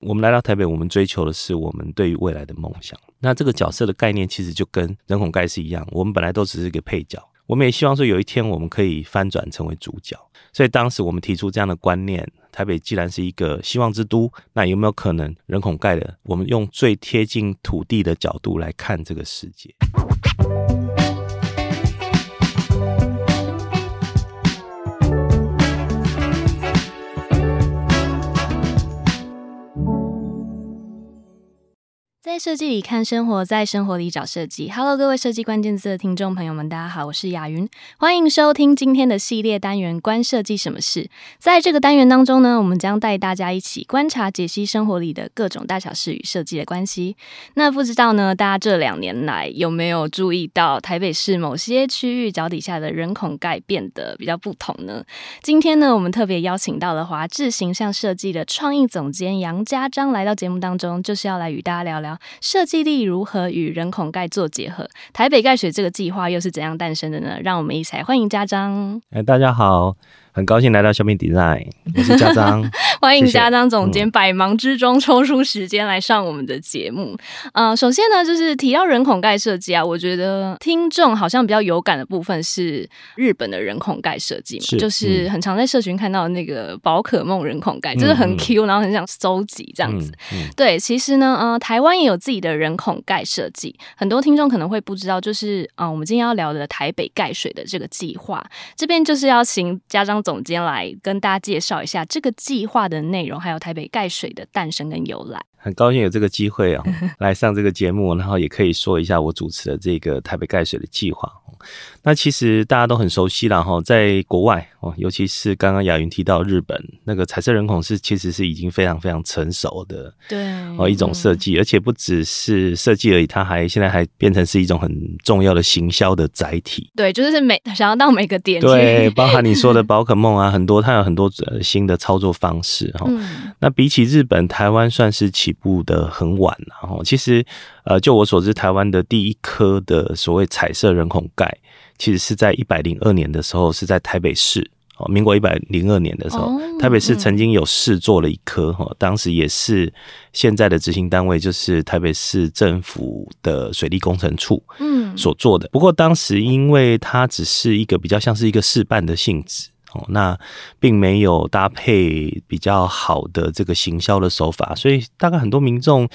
我们来到台北，我们追求的是我们对于未来的梦想。那这个角色的概念其实就跟人孔盖是一样，我们本来都只是一个配角，我们也希望说有一天我们可以翻转成为主角。所以当时我们提出这样的观念：台北既然是一个希望之都，那有没有可能人孔盖的？我们用最贴近土地的角度来看这个世界。在设计里看生活，在生活里找设计。Hello，各位设计关键字的听众朋友们，大家好，我是雅云，欢迎收听今天的系列单元《关设计什么事》。在这个单元当中呢，我们将带大家一起观察、解析生活里的各种大小事与设计的关系。那不知道呢，大家这两年来有没有注意到台北市某些区域脚底下的人孔盖变得比较不同呢？今天呢，我们特别邀请到了华智形象设计的创意总监杨家章来到节目当中，就是要来与大家聊聊。设计力如何与人孔盖做结合？台北盖水这个计划又是怎样诞生的呢？让我们一起来欢迎家章。哎，大家好。很高兴来到 Shopping Design，我是家璋，欢迎家璋总监百忙之中抽出时间来上我们的节目。嗯、呃，首先呢，就是提到人孔盖设计啊，我觉得听众好像比较有感的部分是日本的人孔盖设计嘛，是就是很常在社群看到的那个宝可梦人孔盖，嗯、就是很 Q，然后很想收集这样子。嗯嗯、对，其实呢，呃，台湾也有自己的人孔盖设计，很多听众可能会不知道，就是啊、呃，我们今天要聊的台北盖水的这个计划，这边就是要请家长总监来跟大家介绍一下这个计划的内容，还有台北盖水的诞生跟由来。很高兴有这个机会啊，来上这个节目，然后也可以说一下我主持的这个台北盖水的计划。那其实大家都很熟悉了哈，在国外哦，尤其是刚刚雅云提到日本那个彩色人孔是其实是已经非常非常成熟的对哦一种设计，而且不只是设计而已，它还现在还变成是一种很重要的行销的载体。对，就是每想要到每个点，对，包含你说的宝可梦啊，很多它有很多新的操作方式哈。嗯、那比起日本，台湾算是起步的很晚，然后其实。呃，就我所知，台湾的第一颗的所谓彩色人孔盖，其实是在一百零二年的时候，是在台北市哦，民国一百零二年的时候，哦、台北市曾经有试做了一颗哈，当时也是现在的执行单位就是台北市政府的水利工程处嗯所做的，不过当时因为它只是一个比较像是一个试办的性质。哦，那并没有搭配比较好的这个行销的手法，所以大概很多民众，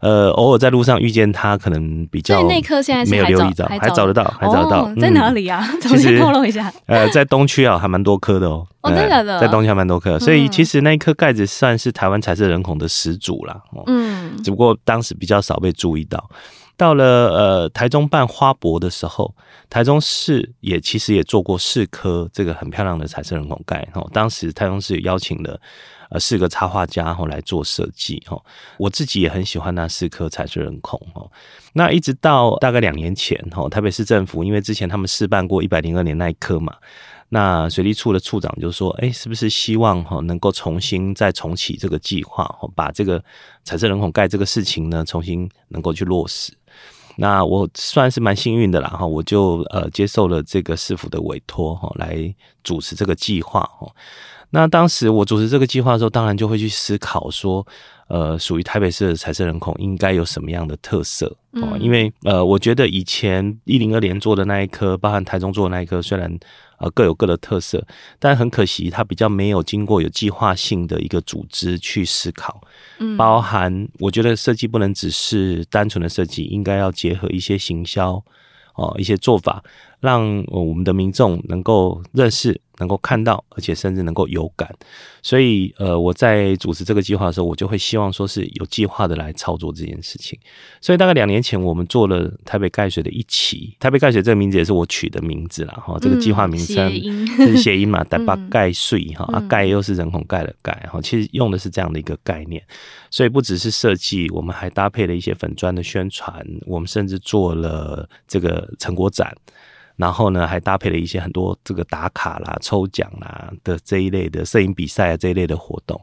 呃，偶尔在路上遇见他，可能比较那颗现在没有留意到，还找得到，还找得到，在哪里啊？重新透露一下。呃，在东区啊，还蛮多颗的哦。哦，真的，在东区还蛮多颗，所以其实那一颗盖子算是台湾彩色人孔的始祖啦。嗯，只不过当时比较少被注意到。到了呃台中办花博的时候，台中市也其实也做过四颗这个很漂亮的彩色人孔盖哦。当时台中市也邀请了呃四个插画家后来做设计哦。我自己也很喜欢那四颗彩色人孔哦。那一直到大概两年前哦，台北市政府因为之前他们试办过一百零二年那一颗嘛。那水利处的处长就说：“哎，是不是希望哈能够重新再重启这个计划，把这个彩色人孔盖这个事情呢重新能够去落实？那我算是蛮幸运的啦哈，我就呃接受了这个师傅的委托哈，来主持这个计划哈。那当时我主持这个计划的时候，当然就会去思考说。”呃，属于台北市的彩色人孔应该有什么样的特色？嗯，因为呃，我觉得以前一零二年做的那一颗，包含台中做的那一颗，虽然呃各有各的特色，但很可惜，它比较没有经过有计划性的一个组织去思考。嗯，包含我觉得设计不能只是单纯的设计，应该要结合一些行销哦，一些做法，让我们的民众能够认识。能够看到，而且甚至能够有感，所以呃，我在主持这个计划的时候，我就会希望说是有计划的来操作这件事情。所以大概两年前，我们做了台北盖水的一期，台北盖水这个名字也是我取的名字啦哈。这个计划名称是谐音嘛，台北盖水哈，啊盖又是人孔盖的盖哈，其实用的是这样的一个概念。所以不只是设计，我们还搭配了一些粉砖的宣传，我们甚至做了这个成果展。然后呢，还搭配了一些很多这个打卡啦、抽奖啦的这一类的摄影比赛啊这一类的活动。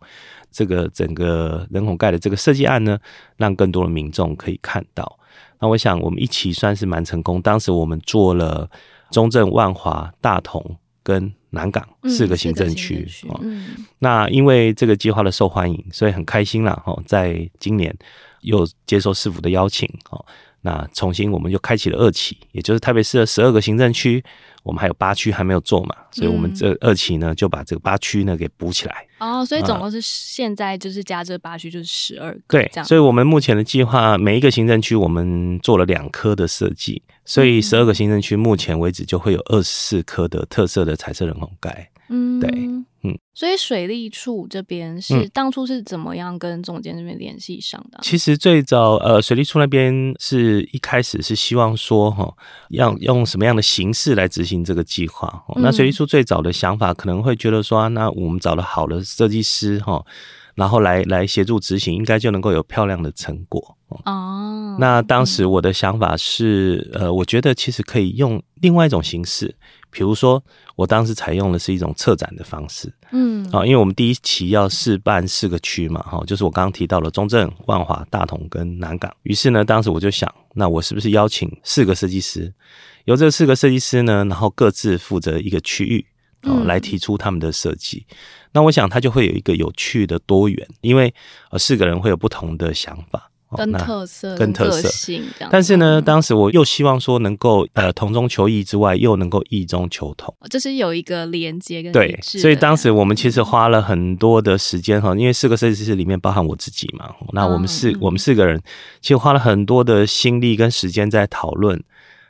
这个整个人孔盖的这个设计案呢，让更多的民众可以看到。那我想我们一起算是蛮成功。当时我们做了中正、万华、大同跟南港四个行政区。嗯，那因为这个计划的受欢迎，所以很开心啦。哦，在今年又接受市府的邀请，哦，那重新我们就开启了二期，也就是台北市的十二个行政区。我们还有八区还没有做嘛，所以我们这二期呢就把这个八区呢给补起来。哦，所以总共是现在就是加这八区就是十二个。对，所以我们目前的计划，每一个行政区我们做了两颗的设计，所以十二个行政区目前为止就会有二十四颗的特色的彩色人孔盖。嗯，对。嗯，所以水利处这边是当初是怎么样跟总监这边联系上的？其实最早呃，水利处那边是一开始是希望说哈，要用什么样的形式来执行这个计划。那水利处最早的想法可能会觉得说，那我们找了好的设计师哈，然后来来协助执行，应该就能够有漂亮的成果。哦，那当时我的想法是，呃，我觉得其实可以用另外一种形式。比如说，我当时采用的是一种策展的方式，嗯，啊，因为我们第一期要试办四个区嘛，哈，就是我刚刚提到了中正、万华、大同跟南港。于是呢，当时我就想，那我是不是邀请四个设计师，由这四个设计师呢，然后各自负责一个区域，哦，来提出他们的设计。那我想，他就会有一个有趣的多元，因为呃，四个人会有不同的想法。跟特色、跟特色，但是呢，当时我又希望说能够呃同中求异之外，又能够异中求同，就是有一个连接跟对，所以当时我们其实花了很多的时间哈，因为四个设计师里面包含我自己嘛，那我们四、嗯、我们四个人其实花了很多的心力跟时间在讨论。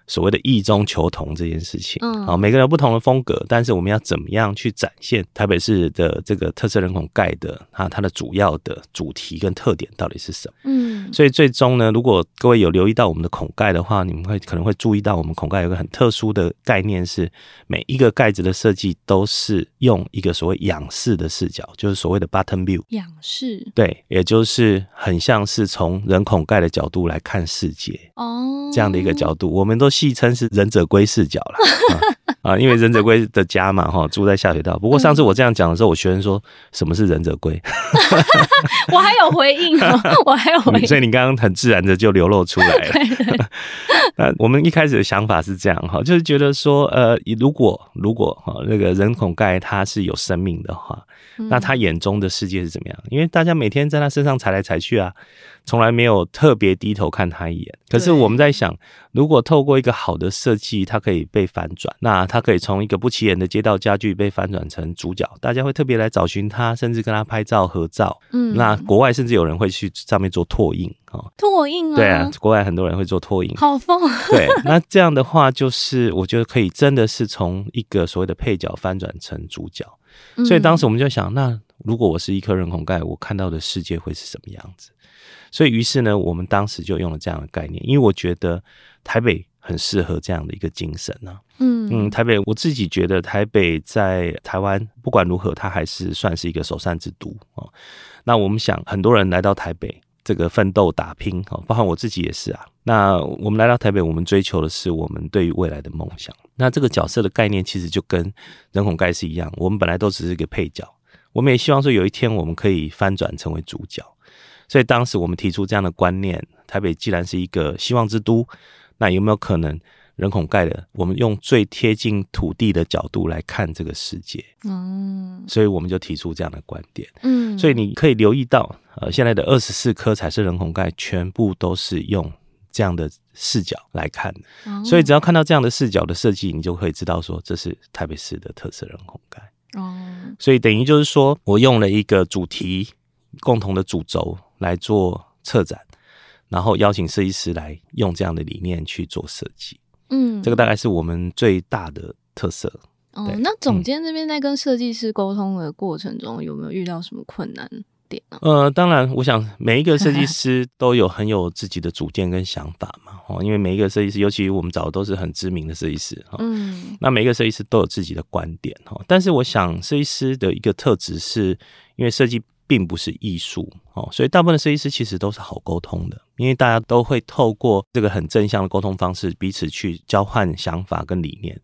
所谓的异中求同这件事情，嗯，啊，每个人有不同的风格，但是我们要怎么样去展现台北市的这个特色人孔盖的啊，它的主要的主题跟特点到底是什么？嗯，所以最终呢，如果各位有留意到我们的孔盖的话，你们会可能会注意到我们孔盖有个很特殊的概念，是每一个盖子的设计都是用一个所谓仰视的视角，就是所谓的 button view。仰视，对，也就是很像是从人孔盖的角度来看世界哦，这样的一个角度，我们都。戏称是忍者龟视角了，啊，因为忍者龟的家嘛，哈，住在下水道。不过上次我这样讲的时候，我学生说什么是忍者龟？我还有回应哦，我还有回应，所以你刚刚很自然的就流露出来了。那我们一开始的想法是这样哈，就是觉得说，呃，如果如果哈那个人孔盖它是有生命的话，那他眼中的世界是怎么样？因为大家每天在他身上踩来踩去啊。从来没有特别低头看他一眼。可是我们在想，如果透过一个好的设计，它可以被反转，那它可以从一个不起眼的街道家具被翻转成主角，大家会特别来找寻他，甚至跟他拍照合照。嗯，那国外甚至有人会去上面做拓印啊，拓印啊，对啊，国外很多人会做拓印，好疯。对，那这样的话，就是我觉得可以真的是从一个所谓的配角翻转成主角。所以当时我们就想，那如果我是一颗人孔盖，我看到的世界会是什么样子？所以，于是呢，我们当时就用了这样的概念，因为我觉得台北很适合这样的一个精神呢、啊。嗯嗯，台北我自己觉得台北在台湾不管如何，它还是算是一个首善之都哦。那我们想，很多人来到台北这个奋斗打拼哦，包括我自己也是啊。那我们来到台北，我们追求的是我们对于未来的梦想。那这个角色的概念其实就跟人孔盖是一样，我们本来都只是一个配角，我们也希望说有一天我们可以翻转成为主角。所以当时我们提出这样的观念：台北既然是一个希望之都，那有没有可能人孔盖的？我们用最贴近土地的角度来看这个世界。嗯，所以我们就提出这样的观点。嗯，所以你可以留意到，呃，现在的二十四颗彩色人孔盖全部都是用这样的视角来看的。所以只要看到这样的视角的设计，你就可以知道说这是台北市的特色人孔盖。哦，所以等于就是说我用了一个主题。共同的主轴来做策展，然后邀请设计师来用这样的理念去做设计。嗯，这个大概是我们最大的特色。哦，那总监这边在跟设计师沟通的过程中，有没有遇到什么困难点呢？呃，当然，我想每一个设计师都有很有自己的主见跟想法嘛。哦，因为每一个设计师，尤其我们找的都是很知名的设计师哈。嗯，那每一个设计师都有自己的观点哈。但是我想，设计师的一个特质是因为设计。并不是艺术哦，所以大部分的设计师其实都是好沟通的，因为大家都会透过这个很正向的沟通方式，彼此去交换想法跟理念，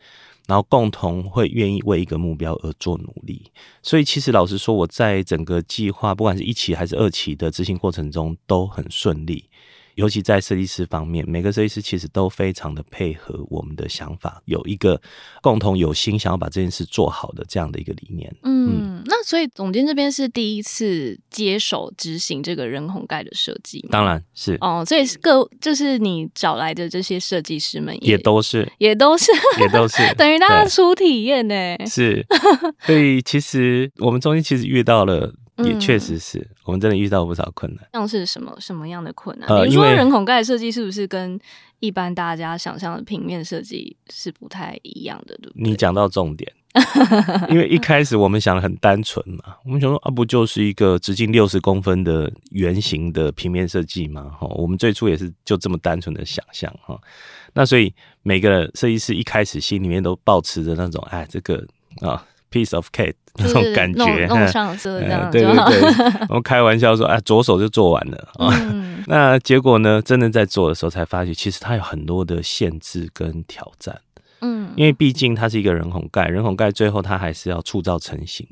然后共同会愿意为一个目标而做努力。所以其实老实说，我在整个计划，不管是一期还是二期的执行过程中都很顺利，尤其在设计师方面，每个设计师其实都非常的配合我们的想法，有一个共同有心想要把这件事做好的这样的一个理念。嗯，嗯，那所以总监这边是第一次接手执行这个人孔盖的设计吗？当然是哦，所以各就是你找来的这些设计师们也，也都是，也都是，也都是，等于大家初体验呢。是，所以其实我们中间其实遇到了。也确实是、嗯、我们真的遇到不少困难，像是什么什么样的困难？呃、比如说人孔盖设计是不是跟一般大家想象的平面设计是不太一样的？对不对？你讲到重点，因为一开始我们想的很单纯嘛，我们想说啊，不就是一个直径六十公分的圆形的平面设计吗？哈，我们最初也是就这么单纯的想象哈。那所以每个设计师一开始心里面都抱持着那种哎，这个啊。Piece of cake 那种感觉，弄 上色这样，对对对，我们开玩笑说，哎，左手就做完了啊。嗯、那结果呢，真的在做的时候才发觉，其实它有很多的限制跟挑战。嗯，因为毕竟它是一个人孔盖，人孔盖最后它还是要铸造成型，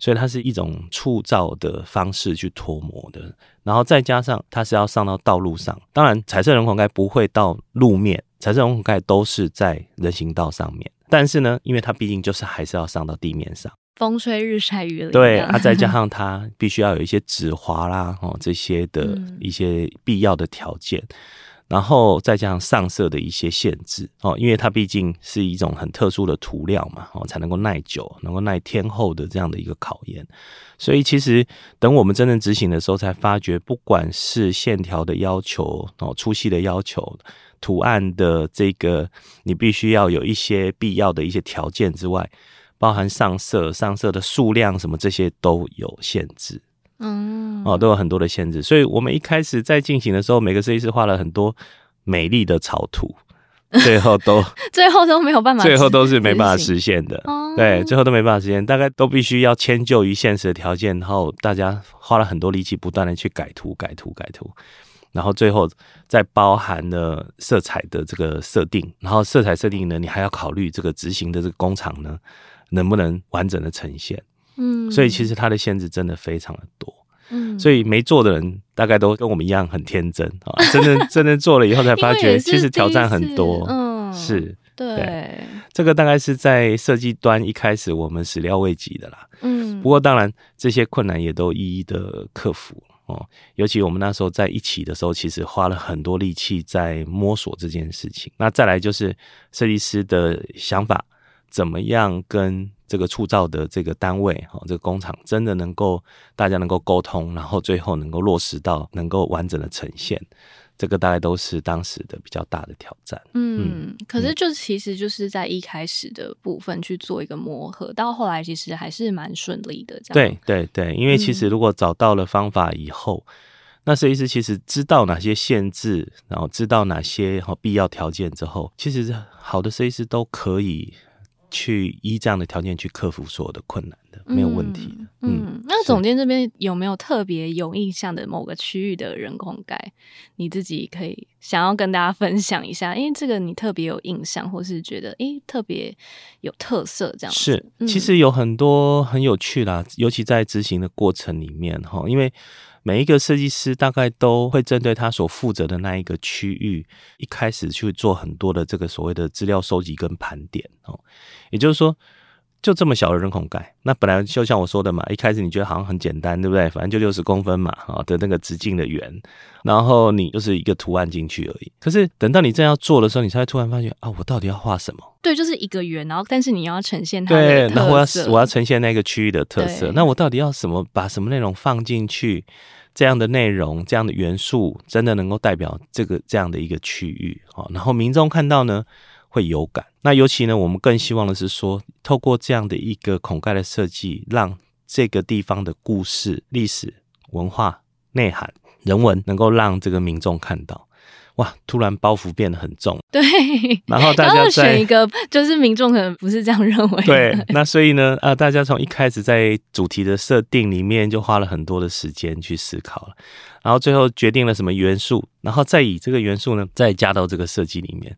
所以它是一种铸造的方式去脱模的。然后再加上它是要上到道路上，当然彩色人孔盖不会到路面，彩色人孔盖都是在人行道上面。但是呢，因为它毕竟就是还是要上到地面上，风吹日晒雨淋，对啊，再加上它必须要有一些止滑啦，哦，这些的一些必要的条件，嗯、然后再加上上色的一些限制哦，因为它毕竟是一种很特殊的涂料嘛，哦，才能够耐久，能够耐天候的这样的一个考验，所以其实等我们真正执行的时候，才发觉，不管是线条的要求哦，粗细的要求。图案的这个，你必须要有一些必要的一些条件之外，包含上色、上色的数量什么这些都有限制，嗯，哦，都有很多的限制。所以我们一开始在进行的时候，每个设计师画了很多美丽的草图，最后都 最后都没有办法，最后都是没办法实现的。对，最后都没办法实现，大概都必须要迁就于现实的条件，然后大家花了很多力气，不断的去改图、改图、改图。然后最后再包含了色彩的这个设定，然后色彩设定呢，你还要考虑这个执行的这个工厂呢，能不能完整的呈现？嗯，所以其实它的限制真的非常的多。嗯，所以没做的人大概都跟我们一样很天真啊，真的真的做了以后才发觉，其实挑战很多。嗯，是，对，对，这个大概是在设计端一开始我们始料未及的啦。嗯，不过当然这些困难也都一一的克服。哦，尤其我们那时候在一起的时候，其实花了很多力气在摸索这件事情。那再来就是设计师的想法，怎么样跟这个铸造的这个单位，哦，这个工厂真的能够大家能够沟通，然后最后能够落实到能够完整的呈现。这个大概都是当时的比较大的挑战。嗯，可是就其实就是在一开始的部分去做一个磨合，到后来其实还是蛮顺利的。这样。对对对，因为其实如果找到了方法以后，嗯、那设计师其实知道哪些限制，然后知道哪些必要条件之后，其实好的设计师都可以。去依这样的条件去克服所有的困难的，没有问题。嗯，嗯，那总监这边有没有特别有印象的某个区域的人工盖？你自己可以想要跟大家分享一下，因为这个你特别有印象，或是觉得诶特别有特色这样子。是，其实有很多很有趣啦，尤其在执行的过程里面哈，因为。每一个设计师大概都会针对他所负责的那一个区域，一开始去做很多的这个所谓的资料收集跟盘点哦，也就是说。就这么小的人孔盖，那本来就像我说的嘛，一开始你觉得好像很简单，对不对？反正就六十公分嘛，啊的那个直径的圆，然后你就是一个图案进去而已。可是等到你正要做的时候，你才会突然发现啊，我到底要画什么？对，就是一个圆，然后但是你要呈现它的对，然后我要我要呈现那个区域的特色，那我到底要什么？把什么内容放进去？这样的内容，这样的元素，真的能够代表这个这样的一个区域啊？然后民众看到呢？会有感，那尤其呢，我们更希望的是说，透过这样的一个孔盖的设计，让这个地方的故事、历史、文化、内涵、人文，能够让这个民众看到。哇！突然包袱变得很重，对。然后大家选一个，就是民众可能不是这样认为。对，那所以呢，啊，大家从一开始在主题的设定里面就花了很多的时间去思考了，然后最后决定了什么元素，然后再以这个元素呢，再加到这个设计里面。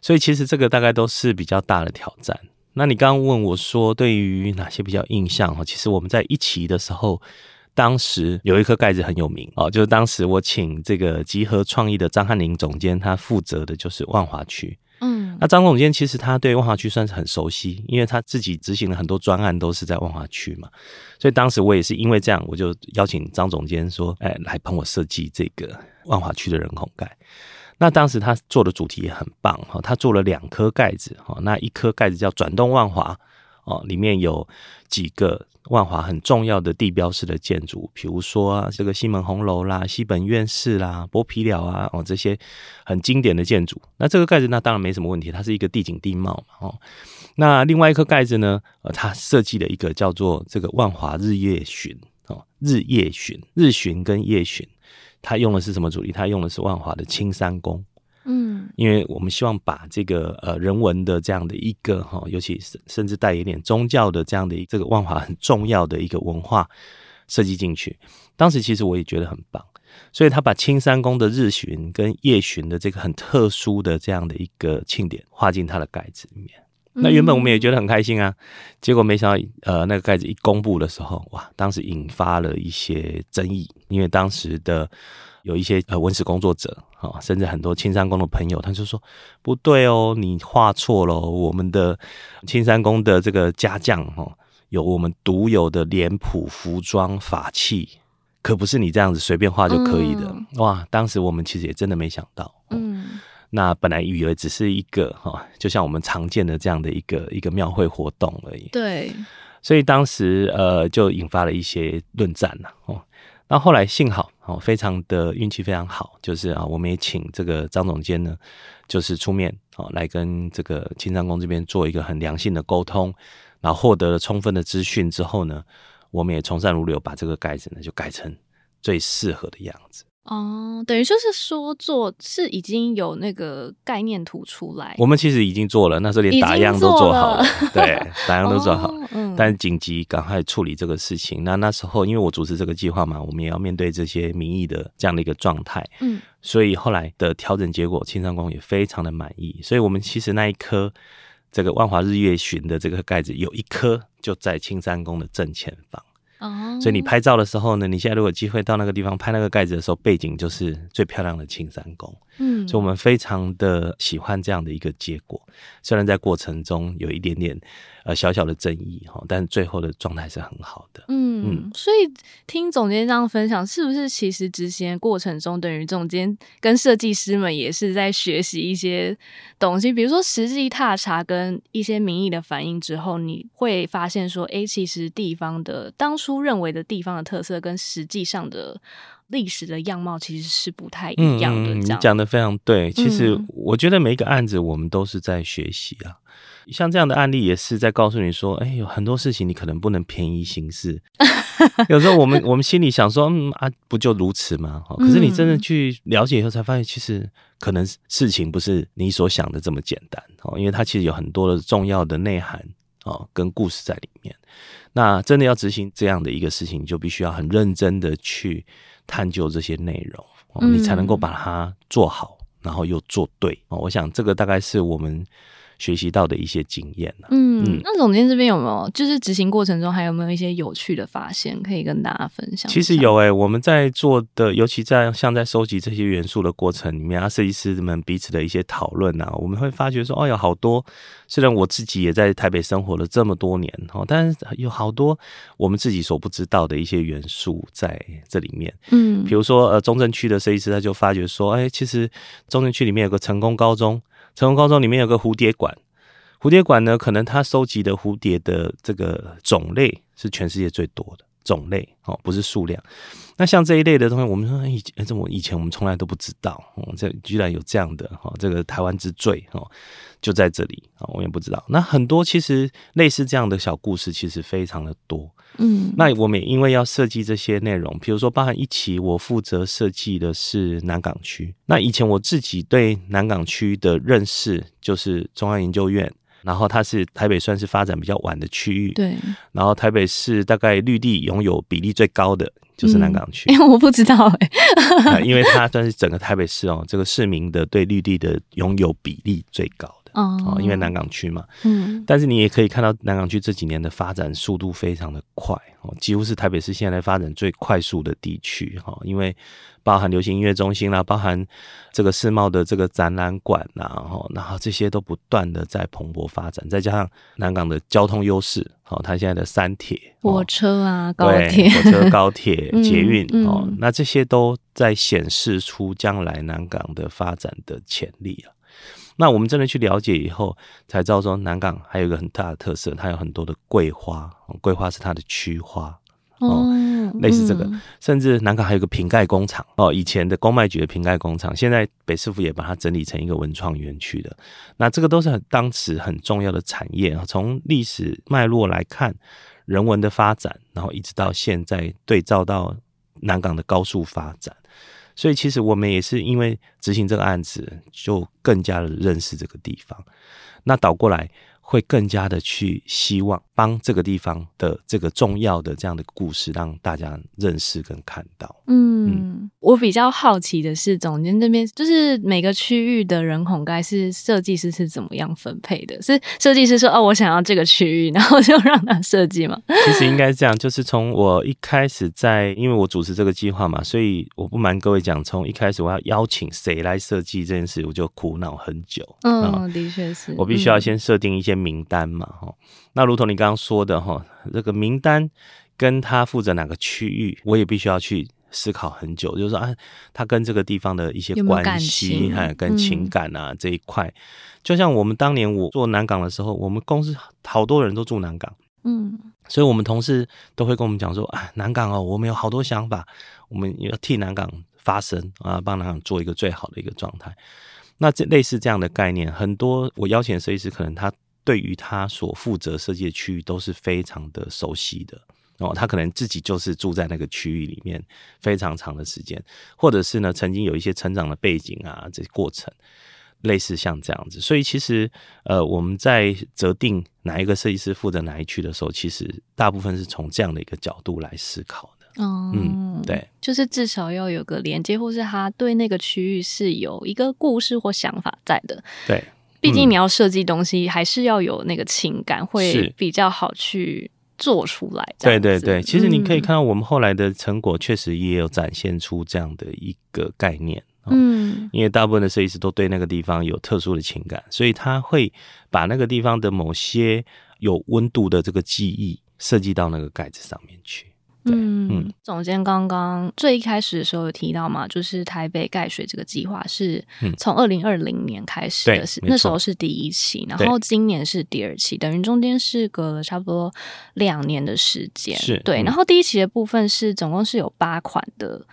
所以其实这个大概都是比较大的挑战。那你刚刚问我说，对于哪些比较印象哈？其实我们在一期的时候。当时有一颗盖子很有名哦，就是当时我请这个集合创意的张汉林总监，他负责的就是万华区。嗯，那张总监其实他对万华区算是很熟悉，因为他自己执行了很多专案都是在万华区嘛。所以当时我也是因为这样，我就邀请张总监说：“哎，来帮我设计这个万华区的人孔盖。”那当时他做的主题也很棒哈，他做了两颗盖子哈，那一颗盖子叫转动万华哦，里面有几个万华很重要的地标式的建筑，比如说啊这个西门红楼啦、西本院士啦、剥皮寮啊哦这些很经典的建筑。那这个盖子那当然没什么问题，它是一个地景地貌嘛哦。那另外一颗盖子呢，呃，它设计了一个叫做这个万华日夜巡哦，日夜巡、日巡跟夜巡。它用的是什么主题？它用的是万华的青山宫，嗯，因为我们希望把这个呃人文的这样的一个哈，尤其是甚至带一点宗教的这样的这个万华很重要的一个文化设计进去。当时其实我也觉得很棒，所以他把青山宫的日巡跟夜巡的这个很特殊的这样的一个庆典画进他的盖子里面。那原本我们也觉得很开心啊，结果没想到呃那个盖子一公布的时候，哇，当时引发了一些争议，因为当时的有一些呃文史工作者啊，甚至很多青山宫的朋友，他就说不对哦，你画错了，我们的青山宫的这个家将哦，有我们独有的脸谱、服装、法器，可不是你这样子随便画就可以的。哇，当时我们其实也真的没想到，嗯。那本来以为只是一个哈，就像我们常见的这样的一个一个庙会活动而已。对，所以当时呃就引发了一些论战呐。哦，那后来幸好哦，非常的运气非常好，就是啊，我们也请这个张总监呢，就是出面哦，来跟这个青山宫这边做一个很良性的沟通，然后获得了充分的资讯之后呢，我们也从善如流，把这个盖子呢就改成最适合的样子。哦，等于就是说做是已经有那个概念图出来，我们其实已经做了，那时候连打样都做好了，了对，打样都做好，哦嗯、但是紧急赶快处理这个事情。那那时候因为我主持这个计划嘛，我们也要面对这些民意的这样的一个状态，嗯，所以后来的调整结果，青山宫也非常的满意。所以我们其实那一颗这个万华日月巡的这个盖子，有一颗就在青山宫的正前方。所以你拍照的时候呢，你现在如果机会到那个地方拍那个盖子的时候，背景就是最漂亮的青山宫。嗯，所以我们非常的喜欢这样的一个结果，虽然在过程中有一点点呃小小的争议哈，但最后的状态是很好的。嗯，嗯，所以听总监这样分享，是不是其实执行的过程中，等于总监跟设计师们也是在学习一些东西，比如说实际踏查跟一些民意的反应之后，你会发现说，哎，其实地方的当初认为的地方的特色跟实际上的。历史的样貌其实是不太一样的。嗯，你讲的非常对。其实我觉得每一个案子我们都是在学习啊。像这样的案例也是在告诉你说，哎，有很多事情你可能不能便宜行事。有时候我们我们心里想说，嗯啊，不就如此吗？可是你真的去了解以后，才发现其实可能事情不是你所想的这么简单哦，因为它其实有很多的重要的内涵哦，跟故事在里面。那真的要执行这样的一个事情，你就必须要很认真的去。探究这些内容，你才能够把它做好，然后又做对。我想这个大概是我们。学习到的一些经验、啊、嗯，嗯，那总监这边有没有就是执行过程中还有没有一些有趣的发现可以跟大家分享？其实有诶、欸，我们在做的，尤其在像在收集这些元素的过程里面啊，设计师们彼此的一些讨论啊，我们会发觉说，哦，有好多，虽然我自己也在台北生活了这么多年哈，但是有好多我们自己所不知道的一些元素在这里面。嗯，比如说呃，中正区的设计师他就发觉说，哎，其实中正区里面有个成功高中。成功高中里面有个蝴蝶馆，蝴蝶馆呢，可能它收集的蝴蝶的这个种类是全世界最多的种类哦，不是数量。那像这一类的东西，我们说以前，这么以前我们从来都不知道，哦，这居然有这样的哈，这个台湾之最哦，就在这里啊，我也不知道。那很多其实类似这样的小故事，其实非常的多。嗯，那我们也因为要设计这些内容，比如说包含一期我负责设计的是南港区。那以前我自己对南港区的认识就是中央研究院，然后它是台北算是发展比较晚的区域。对，然后台北市大概绿地拥有比例最高的就是南港区。因为、嗯欸、我不知道哎、欸，因为它算是整个台北市哦，这个市民的对绿地的拥有比例最高的。哦，哦，因为南港区嘛，嗯，但是你也可以看到南港区这几年的发展速度非常的快哦，几乎是台北市现在发展最快速的地区哈，因为包含流行音乐中心啦，包含这个世贸的这个展览馆呐，哈，然后这些都不断的在蓬勃发展，再加上南港的交通优势，好，它现在的三铁、火车啊、高铁、火车、高铁、捷运 哦，那这些都在显示出将来南港的发展的潜力啊。那我们真的去了解以后，才知道说南港还有一个很大的特色，它有很多的桂花，桂花是它的区花哦，类似这个，甚至南港还有个瓶盖工厂哦，以前的公卖局的瓶盖工厂，现在北市府也把它整理成一个文创园区的。那这个都是很当时很重要的产业啊，从历史脉络来看，人文的发展，然后一直到现在对照到南港的高速发展。所以，其实我们也是因为执行这个案子，就更加的认识这个地方。那倒过来。会更加的去希望帮这个地方的这个重要的这样的故事让大家认识跟看到。嗯，嗯，我比较好奇的是，总监这边就是每个区域的人孔该是设计师是怎么样分配的？是设计师说哦，我想要这个区域，然后就让他设计吗？其实应该是这样，就是从我一开始在，因为我主持这个计划嘛，所以我不瞒各位讲，从一开始我要邀请谁来设计这件事，我就苦恼很久。嗯，的确是，我必须要先设定一些。名单嘛，哈，那如同你刚刚说的，哈，这个名单跟他负责哪个区域，我也必须要去思考很久，就是说，啊，他跟这个地方的一些关系，还有跟情感啊这一块，就像我们当年我做南港的时候，我们公司好多人都住南港，嗯，所以我们同事都会跟我们讲说，啊，南港哦，我们有好多想法，我们要替南港发声啊，帮南港做一个最好的一个状态。那这类似这样的概念，很多我邀请的设计师，可能他。对于他所负责设计的区域都是非常的熟悉的哦，他可能自己就是住在那个区域里面非常长的时间，或者是呢曾经有一些成长的背景啊，这些过程类似像这样子，所以其实呃我们在择定哪一个设计师负责哪一区的时候，其实大部分是从这样的一个角度来思考的。嗯，嗯，对，就是至少要有个连接，或是他对那个区域是有一个故事或想法在的。对。毕竟你要设计东西，还是要有那个情感，会比较好去做出来。对对对，其实你可以看到我们后来的成果，确实也有展现出这样的一个概念。嗯，因为大部分的设计师都对那个地方有特殊的情感，所以他会把那个地方的某些有温度的这个记忆设计到那个盖子上面去。嗯，嗯，总监刚刚最一开始的时候有提到嘛，就是台北盖水这个计划是从二零二零年开始的是，嗯、那时候是第一期，然后今年是第二期，等于中间是隔了差不多两年的时间。是对、嗯，然后第一期的部分是总共是有八款的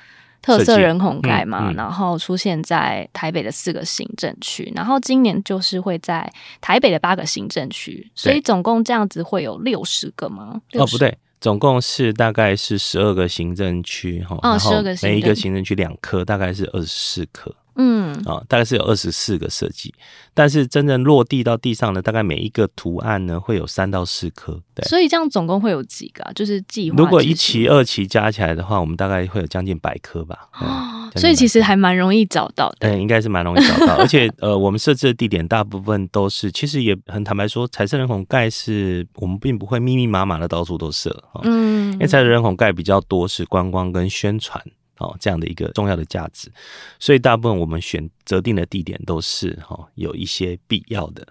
特色人孔盖嘛、嗯嗯，然后出现在台北的四个行政区，然后今年就是会在台北的八个行政区，所以总共这样子会有六十个吗？哦，不对。总共是大概是十二个行政区哈，然后每一个行政区两颗，大概是二十四颗。嗯，啊，大概是有二十四个设计，但是真正落地到地上呢，大概每一个图案呢会有三到四颗。对，所以这样总共会有几个？啊就是计划。如果一期、二期加起来的话，我们大概会有将近百颗吧。哦，所以其实还蛮容易找到的。对，应该是蛮容易找到，而且呃，我们设置的地点大部分都是，其实也很坦白说，彩色人孔盖是我们并不会密密麻麻的到处都设。嗯，因为彩色人孔盖比较多是观光跟宣传。哦，这样的一个重要的价值，所以大部分我们选择定的地点都是哈有一些必要的，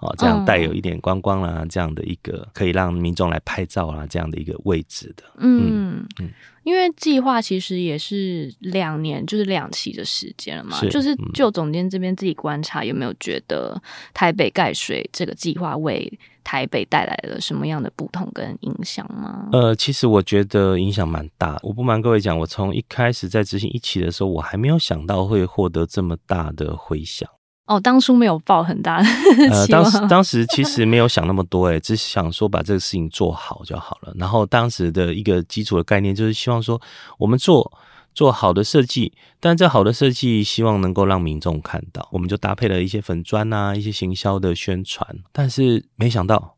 哦，这样带有一点观光啦，嗯，这样的一个可以让民众来拍照啦，这样的一个位置的。嗯嗯，因为计划其实也是两年，就是两期的时间了嘛。是，就是就总监这边自己观察，有没有觉得台北盖水这个计划为台北带来了什么样的不同跟影响吗？呃，其实我觉得影响蛮大。我不瞒各位讲，我从一开始在执行一期的时候，我还没有想到会获得这么大的回响。哦，当初没有抱很大的呃，当时当时其实没有想那么多，哎，只想说把这个事情做好就好了。然后当时的一个基础的概念就是希望说，我们做。做好的设计，但这好的设计希望能够让民众看到，我们就搭配了一些粉砖啊，一些行销的宣传，但是没想到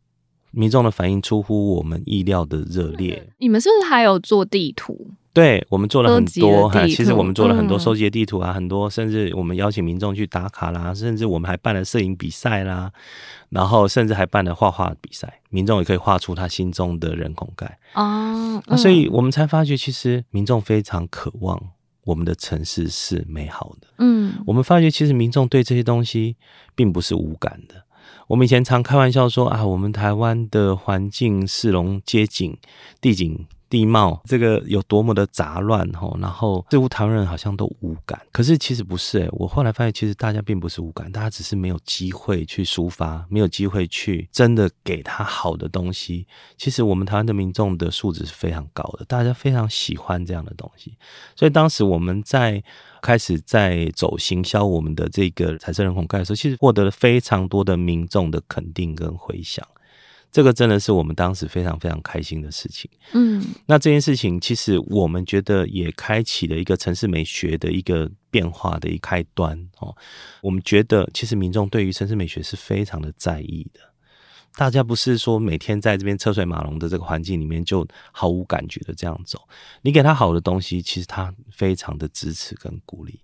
民众的反应出乎我们意料的热烈。你们是不是还有做地图？对，我们做了很多哈，其实我们做了很多收集的地图啊，嗯、很多甚至我们邀请民众去打卡啦，甚至我们还办了摄影比赛啦，然后甚至还办了画画比赛，民众也可以画出他心中的人孔盖哦、嗯，所以我们才发觉，其实民众非常渴望我们的城市是美好的。嗯，我们发觉其实民众对这些东西并不是无感的。我们以前常开玩笑说啊，我们台湾的环境市容街景地景。地貌这个有多么的杂乱吼，然后似乎台湾人好像都无感，可是其实不是诶，我后来发现，其实大家并不是无感，大家只是没有机会去抒发，没有机会去真的给他好的东西。其实我们台湾的民众的素质是非常高的，大家非常喜欢这样的东西。所以当时我们在开始在走行销我们的这个彩色人孔盖的时候，其实获得了非常多的民众的肯定跟回响。这个真的是我们当时非常非常开心的事情。嗯，那这件事情其实我们觉得也开启了一个城市美学的一个变化的一开端哦。我们觉得其实民众对于城市美学是非常的在意的。大家不是说每天在这边车水马龙的这个环境里面就毫无感觉的这样走，你给他好的东西，其实他非常的支持跟鼓励。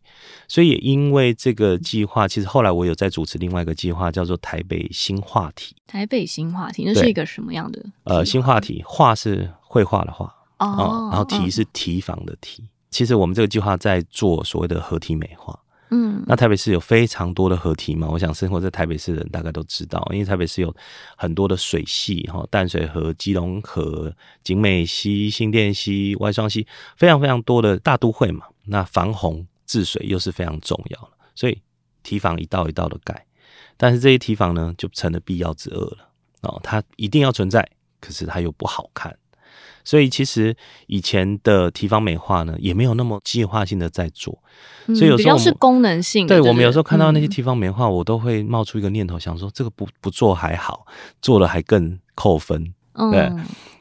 所以也因为这个计划，其实后来我有在主持另外一个计划，叫做台北新话题。台北新话题，那是一个什么样的？呃，新话题，画是绘画的画哦，然后题是提防的题。其实我们这个计划在做所谓的合体美化。嗯，那台北市有非常多的河堤嘛，我想生活在台北市的人大概都知道，因为台北市有很多的水系哈，淡水河、基隆河、景美溪、新店溪、外双溪，非常非常多的大都会嘛。那防洪治水又是非常重要的，所以堤防一道一道的盖，但是这些堤防呢就成了必要之恶了哦，它一定要存在，可是它又不好看。所以其实以前的提防美化呢，也没有那么计划性的在做，所以有时候是功能性。对，我们有时候看到那些提防美化，我都会冒出一个念头，想说这个不不做还好，做了还更扣分。对，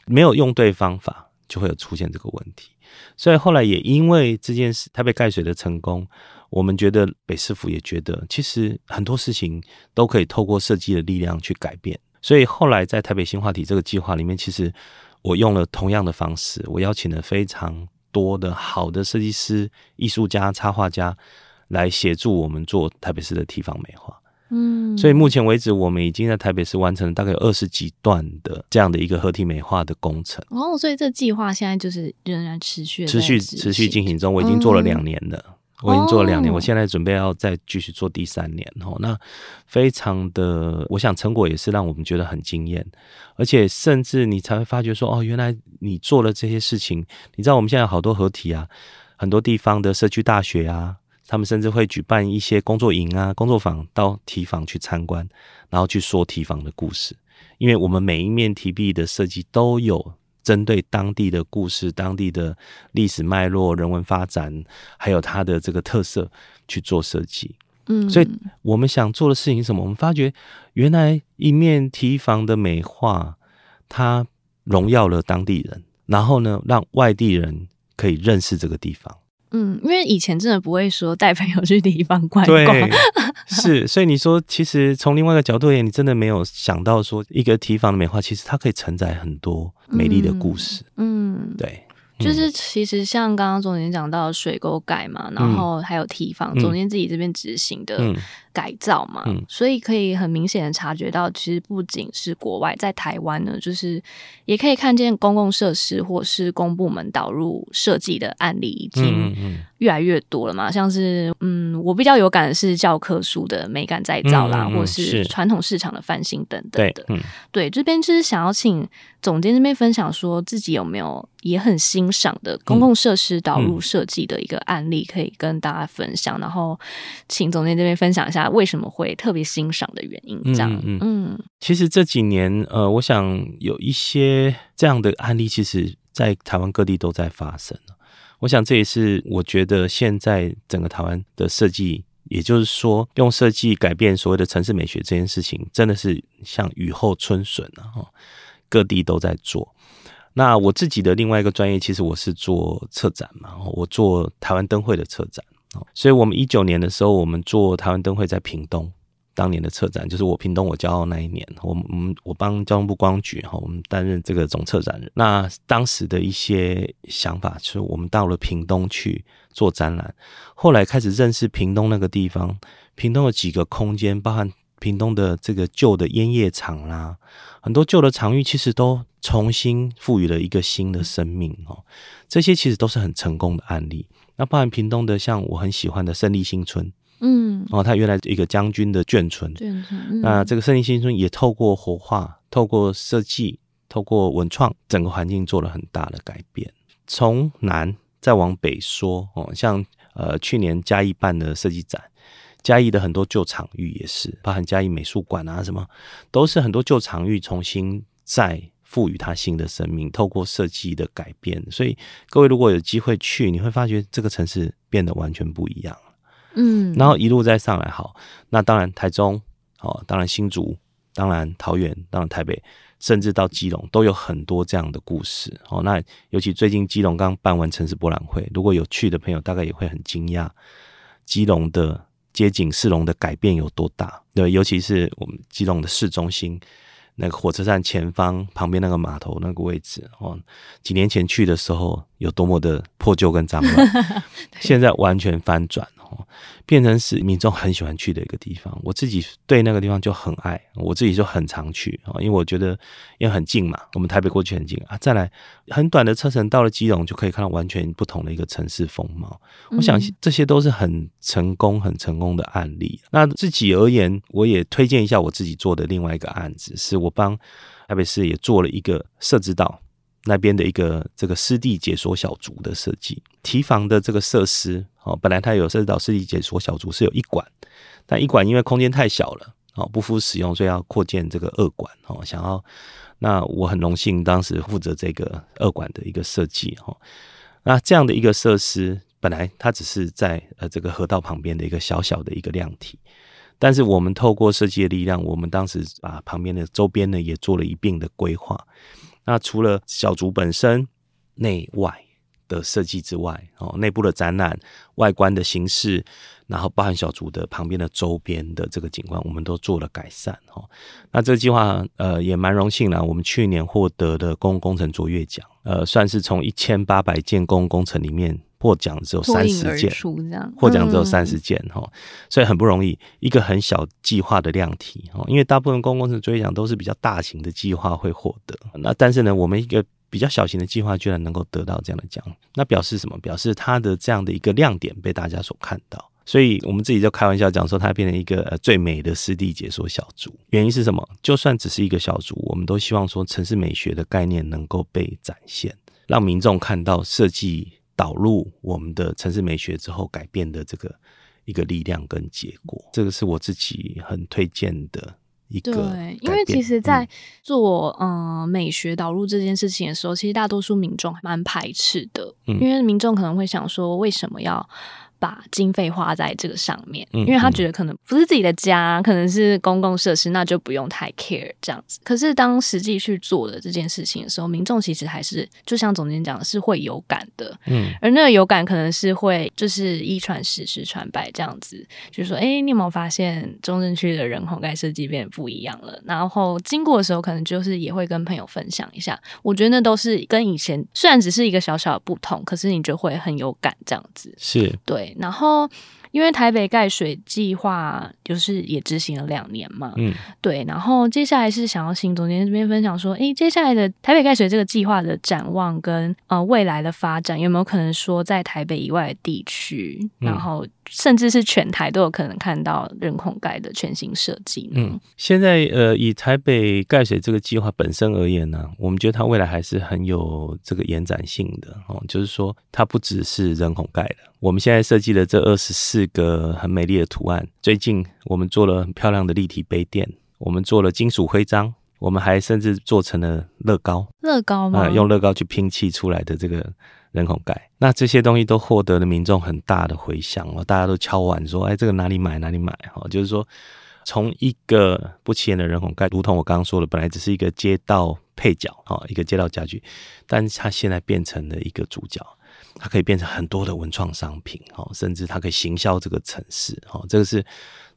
没有用对方法，就会有出现这个问题。所以后来也因为这件事，台北盖水的成功，我们觉得北师傅也觉得，其实很多事情都可以透过设计的力量去改变。所以后来在台北新话题这个计划里面，其实。我用了同样的方式，我邀请了非常多的好的设计师、艺术家、插画家来协助我们做台北市的提防美化。嗯，所以目前为止，我们已经在台北市完成了大概有二十几段的这样的一个合体美化的工程。哦，所以这计划现在就是仍然持续、持续、持续进行中。我已经做了两年了。嗯我已经做了两年，我现在准备要再继续做第三年哦。那非常的，我想成果也是让我们觉得很惊艳，而且甚至你才会发觉说，哦，原来你做了这些事情。你知道我们现在有好多合体啊，很多地方的社区大学啊，他们甚至会举办一些工作营啊、工作坊到提防去参观，然后去说提防的故事。因为我们每一面提壁的设计都有。针对当地的故事、当地的历史脉络、人文发展，还有它的这个特色去做设计。嗯，所以我们想做的事情是什么？我们发觉原来一面提防的美化，它荣耀了当地人，然后呢，让外地人可以认识这个地方。嗯，因为以前真的不会说带朋友去地方逛逛，对，是，所以你说，其实从另外一个角度而言，你真的没有想到说，一个提防的美化，其实它可以承载很多美丽的故事。嗯，对。就是其实像刚刚总监讲到水沟盖嘛，然后还有提防，总监自己这边执行的改造嘛，所以可以很明显的察觉到，其实不仅是国外，在台湾呢，就是也可以看见公共设施或是公部门导入设计的案例已经越来越多了嘛。像是嗯，我比较有感的是教科书的美感再造啦，或是传统市场的翻新等等的。对，这边就是想要请总监这边分享，说自己有没有也很欣赏的公共设施导入设计的一个案例，可以跟大家分享。然后请总监这边分享一下为什么会特别欣赏的原因。这样，嗯，嗯，嗯，其实这几年，呃，我想有一些这样的案例，其实在台湾各地都在发生。我想这也是我觉得现在整个台湾的设计，也就是说用设计改变所谓的城市美学这件事情，真的是像雨后春笋啊！各地都在做。那我自己的另外一个专业，其实我是做策展嘛，我做台湾灯会的策展。所以我们一九年的时候，我们做台湾灯会在屏东，当年的策展，就是我屏东我骄傲那一年，我们我帮交通部光局哈，我们担任这个总策展人。那当时的一些想法，是我们到了屏东去做展览，后来开始认识屏东那个地方，屏东有几个空间，包含屏东的这个旧的烟叶厂啦，很多旧的场域其实都重新赋予了一个新的生命哦。这些其实都是很成功的案例。那包含屏东的，像我很喜欢的胜利新村，嗯，哦，它原来一个将军的眷村，眷村。嗯、那这个胜利新村也透过活化、透过设计、透过文创，整个环境做了很大的改变。从南再往北说，哦，像呃去年嘉义办的设计展，嘉义的很多旧场域也是，包含嘉义美术馆啊什么，都是很多旧场域重新再。赋予它新的生命，透过设计的改变，所以各位如果有机会去，你会发觉这个城市变得完全不一样。嗯，然后一路再上来，好，那当然台中，哦，当然新竹，当然桃园，当然台北，甚至到基隆，都有很多这样的故事。哦，那尤其最近基隆刚办完城市博览会，如果有去的朋友，大概也会很惊讶，基隆的街景市容的改变有多大。对，尤其是我们基隆的市中心。那个火车站前方旁边那个码头那个位置哦，几年前去的时候有多么的破旧跟脏乱，现在完全翻转。变成是民众很喜欢去的一个地方，我自己对那个地方就很爱，我自己就很常去啊，因为我觉得因为很近嘛，我们台北过去很近啊，再来很短的车程到了基隆就可以看到完全不同的一个城市风貌。我想这些都是很成功、很成功的案例。那自己而言，我也推荐一下我自己做的另外一个案子，是我帮台北市也做了一个设置岛。那边的一个这个湿地解说小筑的设计，提防的这个设施哦，本来它有涉及到湿地解说小筑是有一馆，但一馆因为空间太小了哦，不敷使用，所以要扩建这个二馆哦。想要那我很荣幸当时负责这个二馆的一个设计哦。那这样的一个设施，本来它只是在呃这个河道旁边的一个小小的一个量体，但是我们透过设计的力量，我们当时把旁边的周边呢也做了一并的规划。那除了小竹本身内外的设计之外，哦，内部的展览、外观的形式，然后包含小竹的旁边的周边的这个景观，我们都做了改善。哦，那这个计划呃也蛮荣幸啦，我们去年获得的公共工程卓越奖，呃，算是从一千八百件公共工程里面。获奖只有三十件，获奖只有三十件哈，嗯、所以很不容易。一个很小计划的量体哈，因为大部分公共工程卓越奖都是比较大型的计划会获得。那但是呢，我们一个比较小型的计划居然能够得到这样的奖，那表示什么？表示它的这样的一个亮点被大家所看到。所以我们自己就开玩笑讲说，它变成一个呃最美的湿地解说小组。原因是什么？就算只是一个小组，我们都希望说城市美学的概念能够被展现，让民众看到设计。导入我们的城市美学之后改变的这个一个力量跟结果，这个是我自己很推荐的一个。对，因为其实，在做嗯、呃、美学导入这件事情的时候，其实大多数民众蛮排斥的，嗯、因为民众可能会想说，为什么要？把经费花在这个上面，因为他觉得可能不是自己的家，可能是公共设施，那就不用太 care 这样子。可是当实际去做的这件事情的时候，民众其实还是就像总监讲的，是会有感的。嗯，而那个有感可能是会就是一传十，十传百这样子，就是说，哎、欸，你有没有发现中正区的人口盖设计变得不一样了？然后经过的时候，可能就是也会跟朋友分享一下。我觉得那都是跟以前虽然只是一个小小的不同，可是你就会很有感这样子。是对。然后，因为台北盖水计划就是也执行了两年嘛，嗯，对。然后接下来是想要请总监这边分享说，诶，接下来的台北盖水这个计划的展望跟呃未来的发展，有没有可能说在台北以外的地区，然后。甚至是全台都有可能看到人孔盖的全新设计。嗯，现在呃，以台北盖水这个计划本身而言呢，我们觉得它未来还是很有这个延展性的哦。就是说，它不只是人孔盖的。我们现在设计的这二十四个很美丽的图案，最近我们做了很漂亮的立体杯垫，我们做了金属徽章，我们还甚至做成了乐高。乐高吗？啊，用乐高去拼砌出来的这个。人孔盖，那这些东西都获得了民众很大的回响哦，大家都敲碗说：“哎，这个哪里买哪里买？”哈，就是说，从一个不起眼的人孔盖，如同我刚刚说的，本来只是一个街道配角，哈，一个街道家具，但是它现在变成了一个主角，它可以变成很多的文创商品，哈，甚至它可以行销这个城市，哈，这个是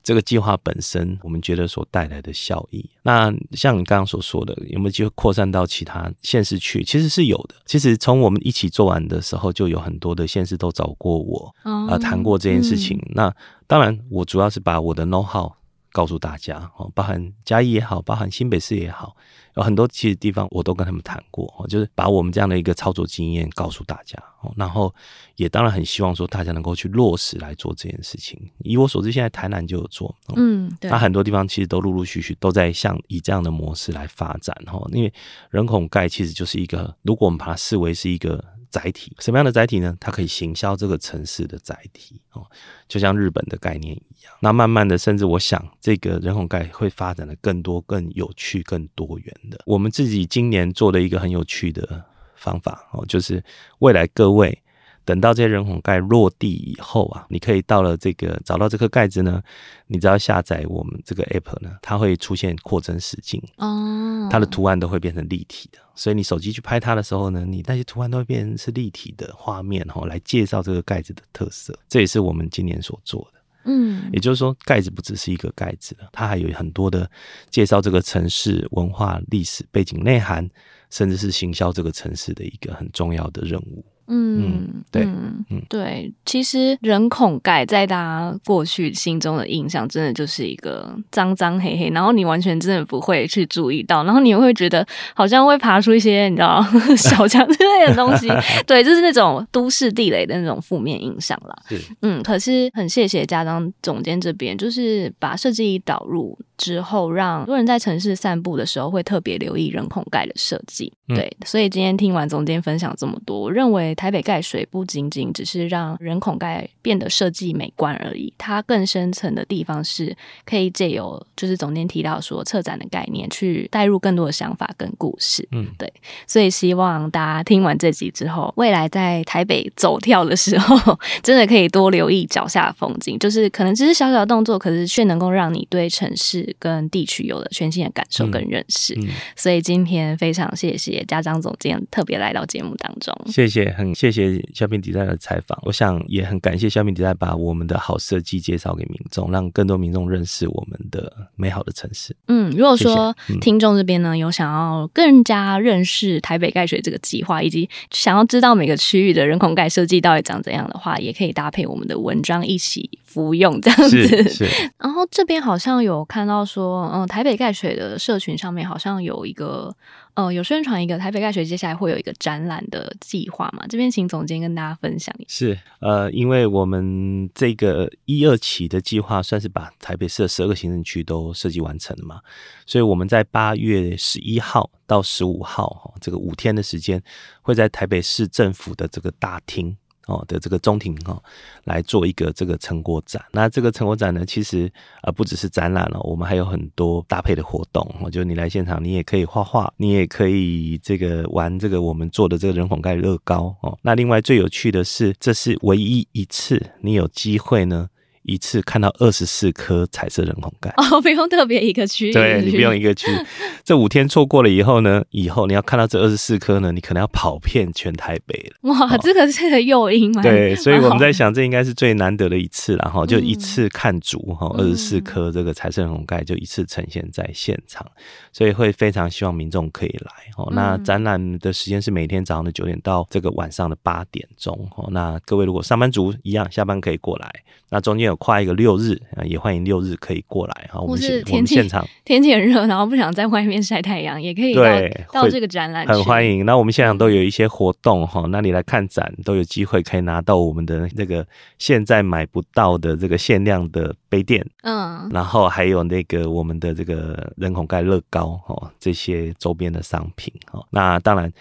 这个计划本身，我们觉得所带来的效益。那像你刚刚所说的，有没有机会扩散到其他县市去？其实是有的。其实从我们一起做完的时候，就有很多的县市都找过我啊，呃，谈过这件事情。嗯、那当然，我主要是把我的 know how 告诉大家哦，包含嘉义也好，包含新北市也好。有很多其实地方我都跟他们谈过，就是把我们这样的一个操作经验告诉大家，然后也当然很希望说大家能够去落实来做这件事情。以我所知，现在台南就有做，嗯，对，那很多地方其实都陆陆续续都在像以这样的模式来发展，哈，因为人孔盖其实就是一个，如果我们把它视为是一个。载体，什么样的载体呢？它可以行销这个城市的载体哦，就像日本的概念一样。那慢慢的，甚至我想，这个人孔盖会发展的更多、更有趣、更多元的。我们自己今年做的一个很有趣的方法哦，就是未来各位。等到这些人孔盖落地以后啊，你可以到了这个找到这颗盖子呢，你只要下载我们这个 app 呢，它会出现扩增实境哦，它的图案都会变成立体的，所以你手机去拍它的时候呢，你那些图案都会变成是立体的画面哦，来介绍这个盖子的特色，这也是我们今年所做的。嗯，也就是说，盖子不只是一个盖子了，它还有很多的介绍这个城市文化、历史背景、内涵，甚至是行销这个城市的一个很重要的任务。嗯，对，嗯，对，其实人孔盖在大家过去心中的印象，真的就是一个脏脏黑黑，然后你完全真的不会去注意到，然后你会觉得好像会爬出一些你知道 小强之类的东西，对，就是那种都市地雷的那种负面印象啦。嗯，可是很谢谢家璋总监这边，就是把设计导入之后，让多人在城市散步的时候会特别留意人孔盖的设计。对，所以今天听完总监分享这么多，我认为。台北盖水不仅仅只是让人孔盖变得设计美观而已，它更深层的地方是可以借由就是总监提到说策展的概念，去带入更多的想法跟故事。嗯，对，所以希望大家听完这集之后，未来在台北走跳的时候，真的可以多留意脚下的风景，就是可能只是小小的动作，可是却能够让你对城市跟地区有了全新的感受跟认识。嗯嗯、所以今天非常谢谢家长总监特别来到节目当中，谢谢。很谢谢肖斌迪在的采访，我想也很感谢肖斌迪在把我们的好设计介绍给民众，让更多民众认识我们的美好的城市。嗯，如果说听众这边呢有想要更加认识台北盖水这个计划，以及想要知道每个区域的人孔盖设计到底长怎样的话，也可以搭配我们的文章一起 服用这样子。是。是然后这边好像有看到说，嗯，台北盖水的社群上面好像有一个。哦，有宣传一个台北盖学接下来会有一个展览的计划嘛？这边请总监跟大家分享一下。是，呃，因为我们这个一二期的计划算是把台北市的十二个行政区都设计完成了嘛，所以我们在八月十一号到十五号，这个五天的时间，会在台北市政府的这个大厅。哦的这个中庭哈，来做一个这个成果展。那这个成果展呢，其实啊不只是展览了，我们还有很多搭配的活动。哦，就你来现场，你也可以画画，你也可以这个玩这个我们做的这个人孔盖乐高哦。那另外最有趣的是，这是唯一一次你有机会呢。一次看到二十四颗彩色人孔盖哦，不用特别一个区域，对，你不用一个区。这五天错过了以后呢，以后你要看到这二十四颗呢，你可能要跑遍全台北了。哇，这个是个诱因吗？对，所以我们在想，这应该是最难得的一次了哈，就一次看足哈，二十四颗这个彩色人红盖就一次呈现在现场，所以会非常希望民众可以来哦。那展览的时间是每天早上的九点到这个晚上的八点钟哦。那各位如果上班族一样，下班可以过来。那中间有跨一个六日，也欢迎六日可以过来哈。我们是天气很热，然后不想在外面晒太阳，也可以到对到这个展览，很欢迎。那我们现场都有一些活动哈，那你来看展都有机会可以拿到我们的那个现在买不到的这个限量的杯垫，嗯，然后还有那个我们的这个人孔盖乐高哈，这些周边的商品哈。那当然。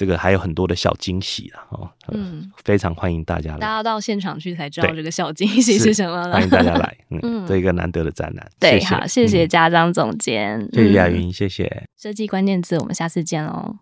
这个还有很多的小惊喜啊！哦，嗯，非常欢迎大家来，大家到现场去才知道这个小惊喜是什么了。欢迎大家来，嗯，这一个难得的展览。对，好，谢谢家长总监，谢谢亚云，谢谢。设计关键字，我们下次见喽。